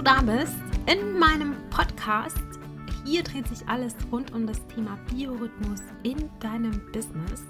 du da bist in meinem Podcast. Hier dreht sich alles rund um das Thema Biorhythmus in deinem Business.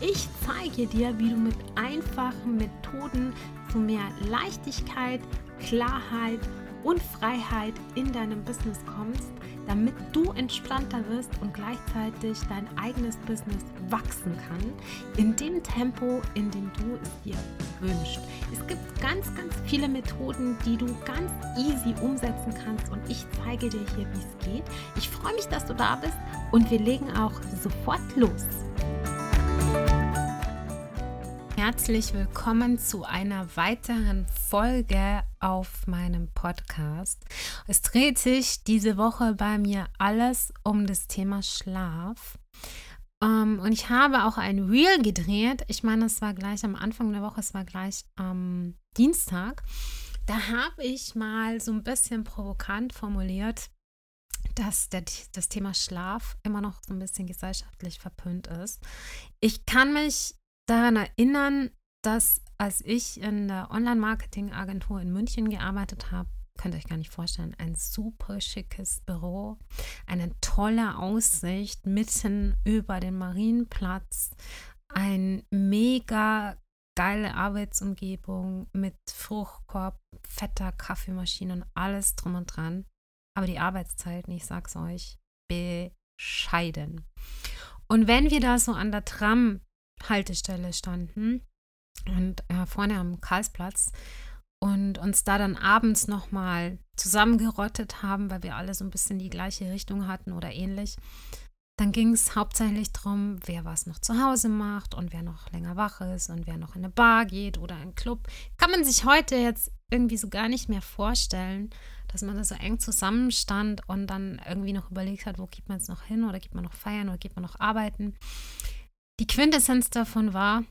Ich zeige dir, wie du mit einfachen Methoden zu mehr Leichtigkeit, Klarheit und Freiheit in deinem Business kommst, damit du entspannter wirst und gleichzeitig dein eigenes Business wachsen kann, in dem Tempo, in dem du es dir wünschst. Es gibt ganz, ganz viele Methoden, die du ganz easy umsetzen kannst und ich zeige dir hier, wie es geht. Ich freue mich, dass du da bist und wir legen auch sofort los. Herzlich willkommen zu einer weiteren Folge auf meinem Podcast. Es dreht sich diese Woche bei mir alles um das Thema Schlaf. Um, ähm, und ich habe auch ein Reel gedreht. Ich meine, es war gleich am Anfang der Woche, es war gleich am Dienstag. Da habe ich mal so ein bisschen provokant formuliert, dass der, das Thema Schlaf immer noch so ein bisschen gesellschaftlich verpönt ist. Ich kann mich daran erinnern, dass als ich in der Online-Marketing-Agentur in München gearbeitet habe, könnt ihr euch gar nicht vorstellen, ein super schickes Büro, eine tolle Aussicht mitten über den Marienplatz, ein mega geile Arbeitsumgebung mit Fruchtkorb, fetter Kaffeemaschine und alles drum und dran. Aber die Arbeitszeiten, ich sag's euch, bescheiden. Und wenn wir da so an der Tram-Haltestelle standen und äh, vorne am Karlsplatz und uns da dann abends nochmal zusammengerottet haben, weil wir alle so ein bisschen die gleiche Richtung hatten oder ähnlich, dann ging es hauptsächlich darum, wer was noch zu Hause macht und wer noch länger wach ist und wer noch in eine Bar geht oder einen Club. Kann man sich heute jetzt irgendwie so gar nicht mehr vorstellen, dass man da so eng zusammenstand und dann irgendwie noch überlegt hat, wo geht man jetzt noch hin oder geht man noch feiern oder geht man noch arbeiten. Die Quintessenz davon war,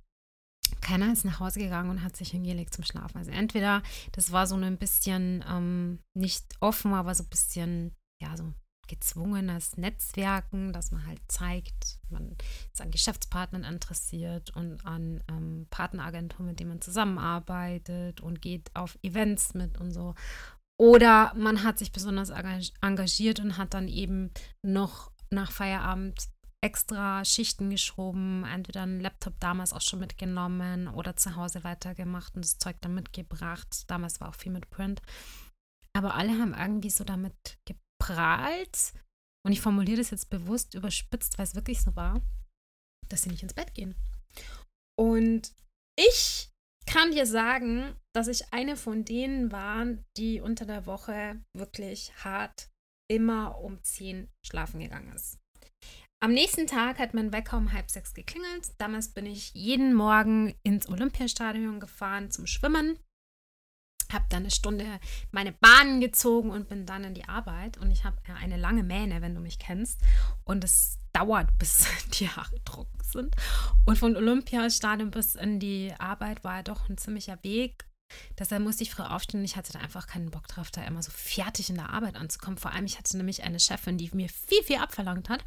keiner ist nach Hause gegangen und hat sich hingelegt zum Schlafen. Also entweder das war so ein bisschen ähm, nicht offen, aber so ein bisschen, ja, so gezwungenes Netzwerken, dass man halt zeigt, man ist an Geschäftspartnern interessiert und an ähm, Partneragenturen, mit denen man zusammenarbeitet und geht auf Events mit und so. Oder man hat sich besonders engagiert und hat dann eben noch nach Feierabend extra Schichten geschoben, entweder einen Laptop damals auch schon mitgenommen oder zu Hause weitergemacht und das Zeug dann mitgebracht. Damals war auch viel mit Print. Aber alle haben irgendwie so damit geprahlt. Und ich formuliere das jetzt bewusst überspitzt, weil es wirklich so war, dass sie nicht ins Bett gehen. Und ich kann dir sagen, dass ich eine von denen war, die unter der Woche wirklich hart immer um 10 schlafen gegangen ist. Am nächsten Tag hat mein Wecker um halb sechs geklingelt. Damals bin ich jeden Morgen ins Olympiastadion gefahren zum Schwimmen. Habe dann eine Stunde meine Bahnen gezogen und bin dann in die Arbeit. Und ich habe eine lange Mähne, wenn du mich kennst. Und es dauert, bis die Haare trocken sind. Und von Olympiastadion bis in die Arbeit war doch ein ziemlicher Weg. Deshalb musste ich früh aufstehen und ich hatte da einfach keinen Bock drauf, da immer so fertig in der Arbeit anzukommen. Vor allem, ich hatte nämlich eine Chefin, die mir viel, viel abverlangt hat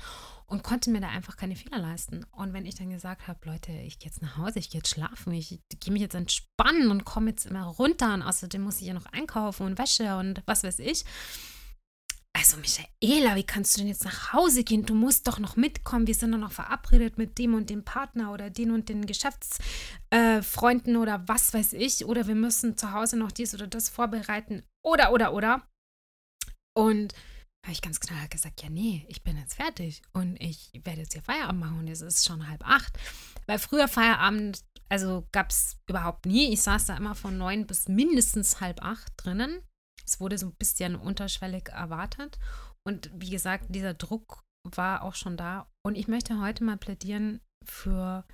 und konnte mir da einfach keine Fehler leisten. Und wenn ich dann gesagt habe, Leute, ich gehe jetzt nach Hause, ich gehe jetzt schlafen, ich gehe mich jetzt entspannen und komme jetzt immer runter und außerdem muss ich ja noch einkaufen und Wäsche und was weiß ich. Also Michaela, wie kannst du denn jetzt nach Hause gehen? Du musst doch noch mitkommen. Wir sind doch noch verabredet mit dem und dem Partner oder den und den Geschäftsfreunden äh, oder was weiß ich. Oder wir müssen zu Hause noch dies oder das vorbereiten. Oder, oder, oder. Und habe ich ganz klar gesagt, ja, nee, ich bin jetzt fertig und ich werde jetzt hier Feierabend machen und es ist schon halb acht. Weil früher Feierabend, also gab es überhaupt nie. Ich saß da immer von neun bis mindestens halb acht drinnen. Es wurde so ein bisschen unterschwellig erwartet. Und wie gesagt, dieser Druck war auch schon da. Und ich möchte heute mal plädieren für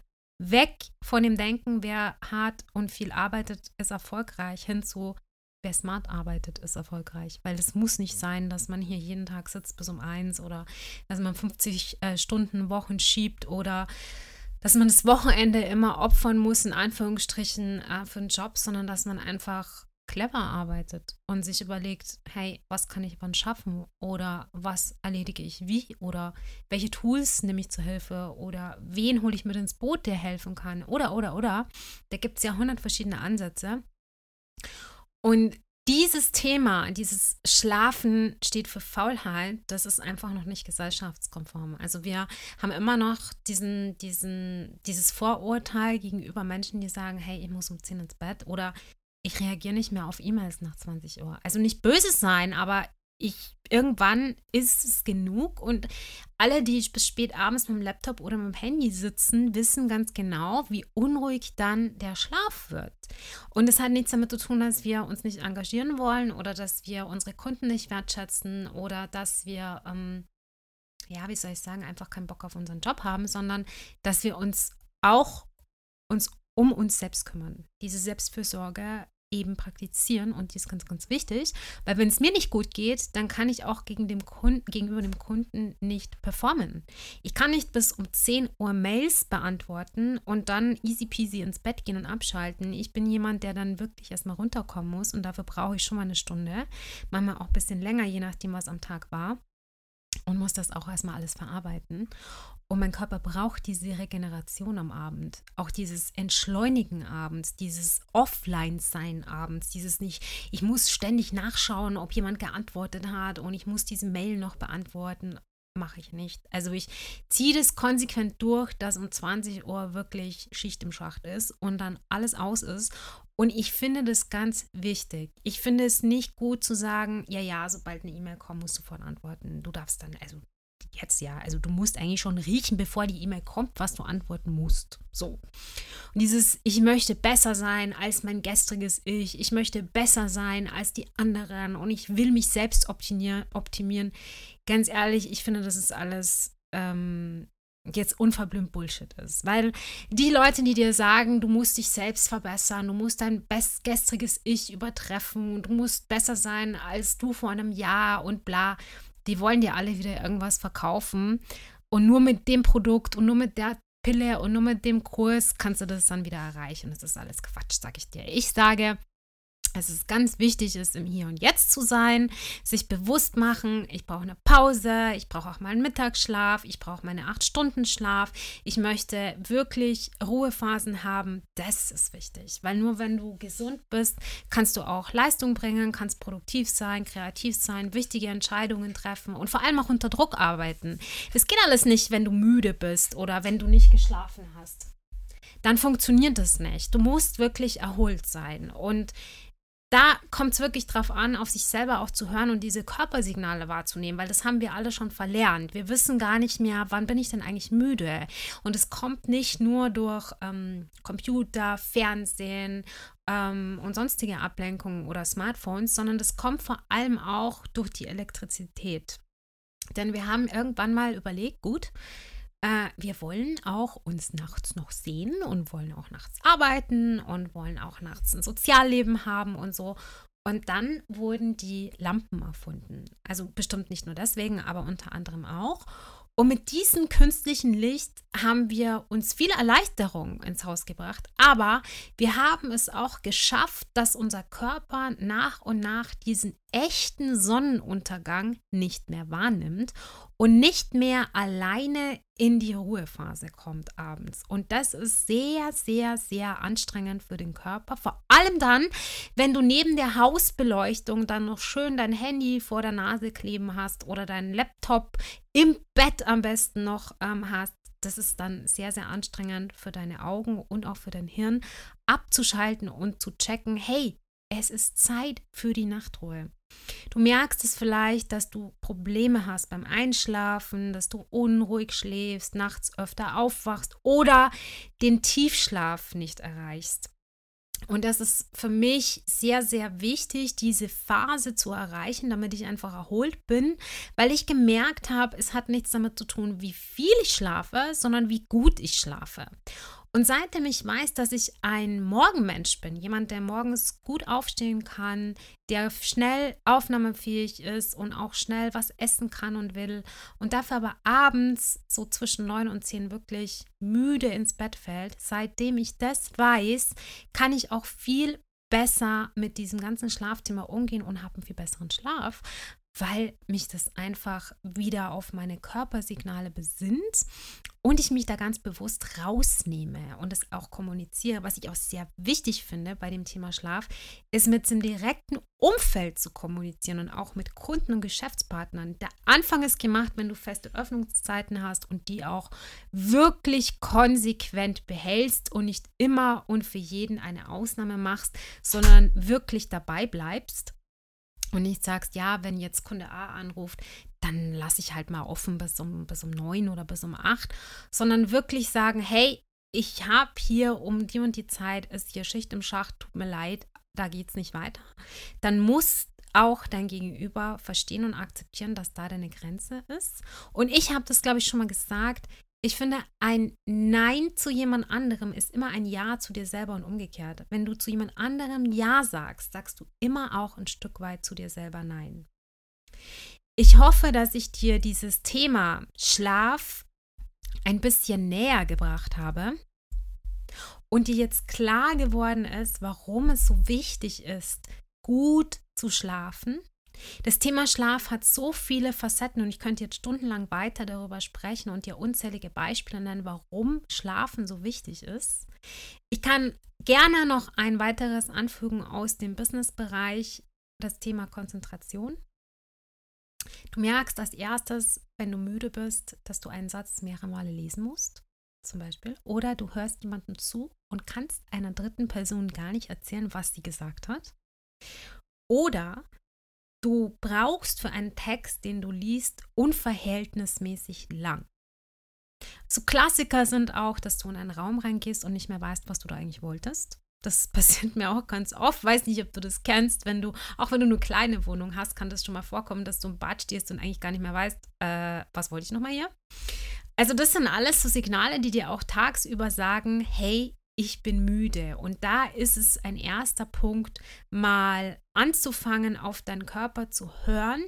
weg von dem Denken, wer hart und viel arbeitet, ist erfolgreich, hin zu wer smart arbeitet, ist erfolgreich. Weil es muss nicht sein, dass man hier jeden Tag sitzt bis um eins oder dass man 50 äh, Stunden Wochen schiebt oder dass man das Wochenende immer opfern muss, in Anführungsstrichen, äh, für einen Job, sondern dass man einfach clever arbeitet und sich überlegt, hey, was kann ich wann schaffen oder was erledige ich wie oder welche Tools nehme ich zur Hilfe oder wen hole ich mit ins Boot, der helfen kann oder, oder, oder. Da gibt es ja hundert verschiedene Ansätze. Und dieses Thema, dieses Schlafen steht für Faulheit, das ist einfach noch nicht gesellschaftskonform. Also wir haben immer noch diesen, diesen, dieses Vorurteil gegenüber Menschen, die sagen, hey, ich muss um 10 ins Bett oder ich reagiere nicht mehr auf E-Mails nach 20 Uhr. Also nicht böse sein, aber ich, irgendwann ist es genug und alle, die bis spät abends mit dem Laptop oder mit dem Handy sitzen, wissen ganz genau, wie unruhig dann der Schlaf wird. Und es hat nichts damit zu tun, dass wir uns nicht engagieren wollen oder dass wir unsere Kunden nicht wertschätzen oder dass wir, ähm, ja, wie soll ich sagen, einfach keinen Bock auf unseren Job haben, sondern dass wir uns auch uns um uns selbst kümmern. Diese Selbstfürsorge eben praktizieren und die ist ganz, ganz wichtig, weil wenn es mir nicht gut geht, dann kann ich auch gegen dem Kunden, gegenüber dem Kunden nicht performen. Ich kann nicht bis um 10 Uhr Mails beantworten und dann easy peasy ins Bett gehen und abschalten. Ich bin jemand, der dann wirklich erstmal runterkommen muss und dafür brauche ich schon mal eine Stunde, manchmal auch ein bisschen länger, je nachdem, was am Tag war und muss das auch erstmal alles verarbeiten. Und mein Körper braucht diese Regeneration am Abend, auch dieses Entschleunigen abends, dieses Offline-Sein abends, dieses nicht, ich muss ständig nachschauen, ob jemand geantwortet hat und ich muss diese Mail noch beantworten. Mache ich nicht. Also ich ziehe das konsequent durch, dass um 20 Uhr wirklich Schicht im Schacht ist und dann alles aus ist. Und ich finde das ganz wichtig. Ich finde es nicht gut zu sagen, ja, ja, sobald eine E-Mail kommt, musst du sofort antworten. Du darfst dann, also jetzt ja. Also du musst eigentlich schon riechen, bevor die E-Mail kommt, was du antworten musst. So. Und dieses, ich möchte besser sein als mein gestriges Ich. Ich möchte besser sein als die anderen und ich will mich selbst optimieren. Ganz ehrlich, ich finde, das ist alles ähm, jetzt unverblümt Bullshit ist. Weil die Leute, die dir sagen, du musst dich selbst verbessern, du musst dein best gestriges Ich übertreffen, du musst besser sein als du vor einem Jahr und bla, die wollen dir alle wieder irgendwas verkaufen. Und nur mit dem Produkt und nur mit der Pille und nur mit dem Kurs kannst du das dann wieder erreichen. Das ist alles Quatsch, sag ich dir. Ich sage, es ist ganz wichtig ist, im Hier und Jetzt zu sein, sich bewusst machen, ich brauche eine Pause, ich brauche auch mal einen Mittagsschlaf, ich brauche meine acht Stunden Schlaf, ich möchte wirklich Ruhephasen haben, das ist wichtig, weil nur wenn du gesund bist, kannst du auch Leistung bringen, kannst produktiv sein, kreativ sein, wichtige Entscheidungen treffen und vor allem auch unter Druck arbeiten. Das geht alles nicht, wenn du müde bist oder wenn du nicht geschlafen hast. Dann funktioniert das nicht. Du musst wirklich erholt sein und da kommt es wirklich drauf an, auf sich selber auch zu hören und diese Körpersignale wahrzunehmen, weil das haben wir alle schon verlernt. Wir wissen gar nicht mehr, wann bin ich denn eigentlich müde. Und es kommt nicht nur durch ähm, Computer, Fernsehen ähm, und sonstige Ablenkungen oder Smartphones, sondern das kommt vor allem auch durch die Elektrizität. Denn wir haben irgendwann mal überlegt, gut, äh, wir wollen auch uns nachts noch sehen und wollen auch nachts arbeiten und wollen auch nachts ein Sozialleben haben und so. Und dann wurden die Lampen erfunden. Also bestimmt nicht nur deswegen, aber unter anderem auch. Und mit diesem künstlichen Licht haben wir uns viel Erleichterung ins Haus gebracht. Aber wir haben es auch geschafft, dass unser Körper nach und nach diesen echten Sonnenuntergang nicht mehr wahrnimmt und nicht mehr alleine in die Ruhephase kommt abends. Und das ist sehr, sehr, sehr anstrengend für den Körper. Vor allem dann, wenn du neben der Hausbeleuchtung dann noch schön dein Handy vor der Nase kleben hast oder deinen Laptop im Bett am besten noch ähm, hast. Das ist dann sehr, sehr anstrengend für deine Augen und auch für dein Hirn abzuschalten und zu checken, hey, es ist Zeit für die Nachtruhe. Du merkst es vielleicht, dass du Probleme hast beim Einschlafen, dass du unruhig schläfst, nachts öfter aufwachst oder den Tiefschlaf nicht erreichst. Und das ist für mich sehr, sehr wichtig, diese Phase zu erreichen, damit ich einfach erholt bin, weil ich gemerkt habe, es hat nichts damit zu tun, wie viel ich schlafe, sondern wie gut ich schlafe. Und seitdem ich weiß, dass ich ein Morgenmensch bin, jemand, der morgens gut aufstehen kann, der schnell aufnahmefähig ist und auch schnell was essen kann und will und dafür aber abends so zwischen neun und zehn wirklich müde ins Bett fällt, seitdem ich das weiß, kann ich auch viel besser mit diesem ganzen Schlafthema umgehen und habe einen viel besseren Schlaf, weil mich das einfach wieder auf meine Körpersignale besinnt und ich mich da ganz bewusst rausnehme und es auch kommuniziere. Was ich auch sehr wichtig finde bei dem Thema Schlaf, ist mit dem direkten Umfeld zu kommunizieren und auch mit Kunden und Geschäftspartnern. Der Anfang ist gemacht, wenn du feste Öffnungszeiten hast und die auch wirklich konsequent behältst und nicht immer und für jeden eine Ausnahme machst, sondern wirklich dabei bleibst und nicht sagst, ja, wenn jetzt Kunde A anruft, dann lasse ich halt mal offen bis um, bis um neun oder bis um acht, sondern wirklich sagen, hey, ich habe hier um die und die Zeit, ist hier Schicht im Schacht, tut mir leid, da geht es nicht weiter. Dann muss auch dein Gegenüber verstehen und akzeptieren, dass da deine Grenze ist. Und ich habe das, glaube ich, schon mal gesagt, ich finde, ein Nein zu jemand anderem ist immer ein Ja zu dir selber und umgekehrt. Wenn du zu jemand anderem Ja sagst, sagst du immer auch ein Stück weit zu dir selber Nein. Ich hoffe, dass ich dir dieses Thema Schlaf ein bisschen näher gebracht habe und dir jetzt klar geworden ist, warum es so wichtig ist, gut zu schlafen das Thema Schlaf hat so viele Facetten und ich könnte jetzt stundenlang weiter darüber sprechen und dir unzählige Beispiele nennen, warum Schlafen so wichtig ist. Ich kann gerne noch ein weiteres anfügen aus dem Businessbereich, das Thema Konzentration. Du merkst als erstes, wenn du müde bist, dass du einen Satz mehrere Male lesen musst, zum Beispiel. Oder du hörst jemandem zu und kannst einer dritten Person gar nicht erzählen, was sie gesagt hat. Oder du brauchst für einen Text, den du liest, unverhältnismäßig lang. So Klassiker sind auch, dass du in einen Raum reingehst und nicht mehr weißt, was du da eigentlich wolltest. Das passiert mir auch ganz oft. Weiß nicht, ob du das kennst. Wenn du, auch wenn du eine kleine Wohnung hast, kann das schon mal vorkommen, dass du im Bad stehst und eigentlich gar nicht mehr weißt, äh, was wollte ich nochmal hier? Also, das sind alles so Signale, die dir auch tagsüber sagen: Hey, ich bin müde. Und da ist es ein erster Punkt, mal anzufangen, auf deinen Körper zu hören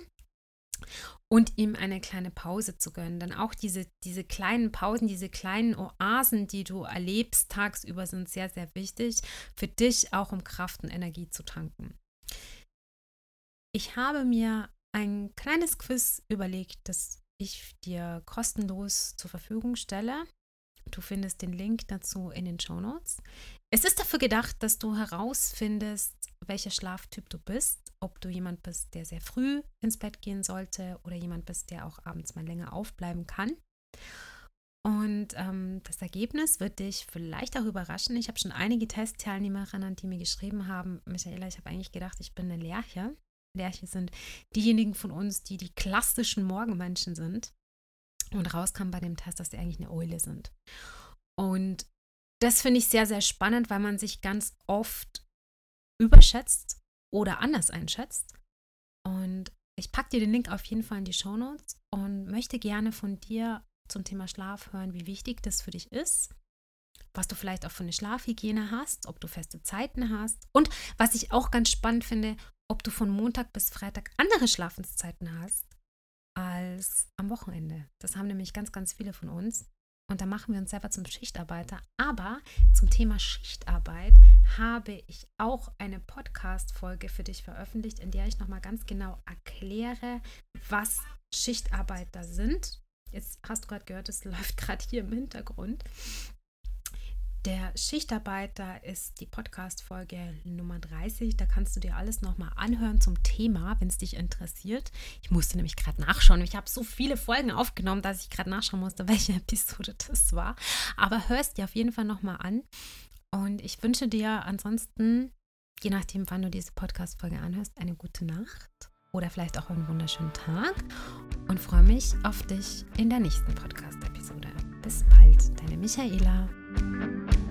und ihm eine kleine Pause zu gönnen. Denn auch diese, diese kleinen Pausen, diese kleinen Oasen, die du erlebst tagsüber, sind sehr, sehr wichtig für dich, auch um Kraft und Energie zu tanken. Ich habe mir ein kleines Quiz überlegt, das ich dir kostenlos zur Verfügung stelle. Du findest den Link dazu in den Show Notes. Es ist dafür gedacht, dass du herausfindest, welcher Schlaftyp du bist, ob du jemand bist, der sehr früh ins Bett gehen sollte oder jemand bist, der auch abends mal länger aufbleiben kann. Und ähm, das Ergebnis wird dich vielleicht auch überraschen. Ich habe schon einige Testteilnehmerinnen, die mir geschrieben haben, Michaela, ich habe eigentlich gedacht, ich bin eine Lerche. Lerche sind diejenigen von uns, die die klassischen Morgenmenschen sind. Und rauskam bei dem Test, dass die eigentlich eine Eule sind. Und das finde ich sehr, sehr spannend, weil man sich ganz oft überschätzt oder anders einschätzt. Und ich packe dir den Link auf jeden Fall in die Show Notes und möchte gerne von dir zum Thema Schlaf hören, wie wichtig das für dich ist, was du vielleicht auch für eine Schlafhygiene hast, ob du feste Zeiten hast und was ich auch ganz spannend finde, ob du von Montag bis Freitag andere Schlafenszeiten hast als am Wochenende. Das haben nämlich ganz, ganz viele von uns. Und da machen wir uns selber zum Schichtarbeiter. Aber zum Thema Schichtarbeit habe ich auch eine Podcast-Folge für dich veröffentlicht, in der ich nochmal ganz genau erkläre, was Schichtarbeiter sind. Jetzt hast du gerade gehört, es läuft gerade hier im Hintergrund. Der Schichtarbeiter ist die Podcast-Folge Nummer 30. Da kannst du dir alles nochmal anhören zum Thema, wenn es dich interessiert. Ich musste nämlich gerade nachschauen. Ich habe so viele Folgen aufgenommen, dass ich gerade nachschauen musste, welche Episode das war. Aber hörst dir auf jeden Fall nochmal an. Und ich wünsche dir ansonsten, je nachdem, wann du diese Podcast-Folge anhörst, eine gute Nacht oder vielleicht auch einen wunderschönen Tag und freue mich auf dich in der nächsten Podcast-Episode. Bis bald, deine Michaela. Thank you.